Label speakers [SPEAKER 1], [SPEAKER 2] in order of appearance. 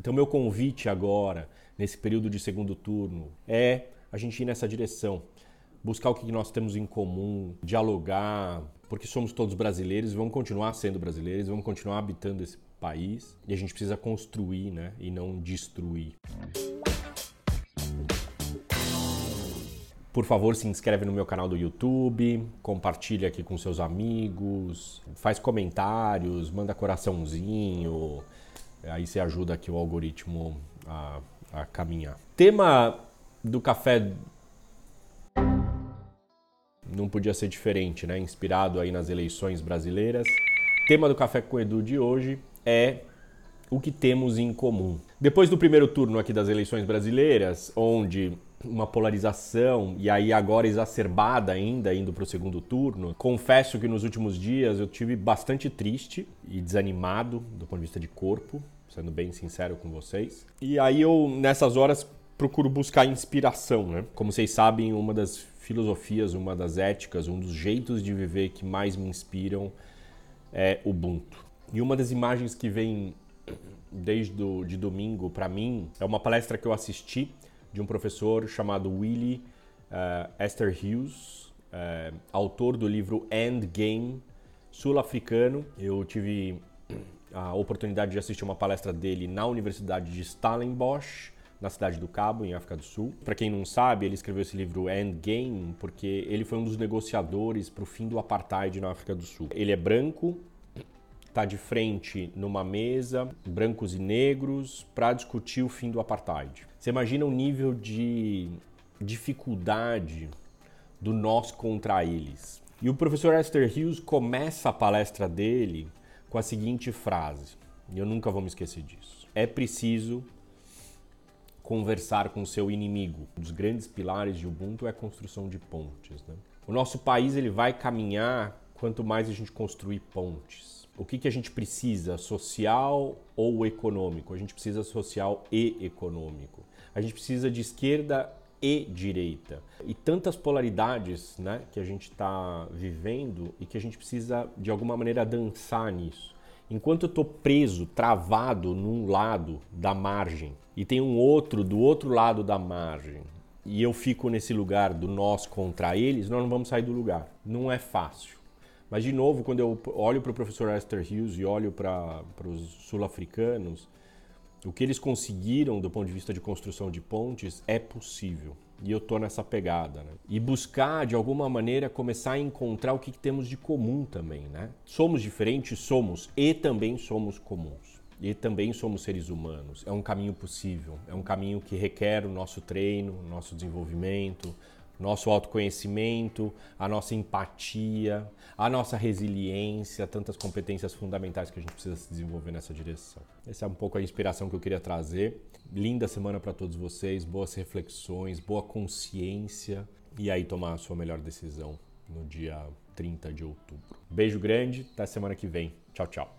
[SPEAKER 1] Então, meu convite agora, nesse período de segundo turno, é a gente ir nessa direção. Buscar o que nós temos em comum, dialogar, porque somos todos brasileiros, vamos continuar sendo brasileiros, vamos continuar habitando esse país e a gente precisa construir, né, e não destruir. Por favor, se inscreve no meu canal do YouTube, compartilha aqui com seus amigos, faz comentários, manda coraçãozinho, aí você ajuda aqui o algoritmo a, a caminhar. Tema do café não podia ser diferente, né? Inspirado aí nas eleições brasileiras. Tema do Café com Edu de hoje é o que temos em comum. Depois do primeiro turno aqui das eleições brasileiras, onde uma polarização e aí agora exacerbada ainda indo para o segundo turno. Confesso que nos últimos dias eu tive bastante triste e desanimado do ponto de vista de corpo, sendo bem sincero com vocês. E aí eu nessas horas procuro buscar inspiração, né? Como vocês sabem, uma das filosofias, uma das éticas, um dos jeitos de viver que mais me inspiram é Ubuntu. E uma das imagens que vem desde do, de domingo para mim é uma palestra que eu assisti de um professor chamado Willie uh, Esther Hughes, uh, autor do livro Endgame, sul-africano. Eu tive a oportunidade de assistir uma palestra dele na Universidade de Stellenbosch, na cidade do Cabo, em África do Sul. Para quem não sabe, ele escreveu esse livro Endgame porque ele foi um dos negociadores para o fim do apartheid na África do Sul. Ele é branco, está de frente numa mesa, brancos e negros, para discutir o fim do apartheid. Você imagina o nível de dificuldade do nós contra eles. E o professor Esther Hughes começa a palestra dele com a seguinte frase, e eu nunca vou me esquecer disso. É preciso conversar com seu inimigo. Um dos grandes pilares de Ubuntu é a construção de pontes. Né? O nosso país ele vai caminhar quanto mais a gente construir pontes o que, que a gente precisa, social ou econômico? A gente precisa social e econômico. A gente precisa de esquerda e direita. E tantas polaridades né, que a gente está vivendo e que a gente precisa, de alguma maneira, dançar nisso. Enquanto eu estou preso, travado num lado da margem e tem um outro do outro lado da margem, e eu fico nesse lugar do nós contra eles, nós não vamos sair do lugar. Não é fácil. Mas, de novo, quando eu olho para o professor Esther Hughes e olho para os sul-africanos, o que eles conseguiram do ponto de vista de construção de pontes é possível. E eu estou nessa pegada. Né? E buscar, de alguma maneira, começar a encontrar o que, que temos de comum também. Né? Somos diferentes? Somos. E também somos comuns. E também somos seres humanos. É um caminho possível. É um caminho que requer o nosso treino, o nosso desenvolvimento, nosso autoconhecimento, a nossa empatia, a nossa resiliência, tantas competências fundamentais que a gente precisa se desenvolver nessa direção. Essa é um pouco a inspiração que eu queria trazer. Linda semana para todos vocês, boas reflexões, boa consciência e aí tomar a sua melhor decisão no dia 30 de outubro. Beijo grande, até semana que vem. Tchau, tchau.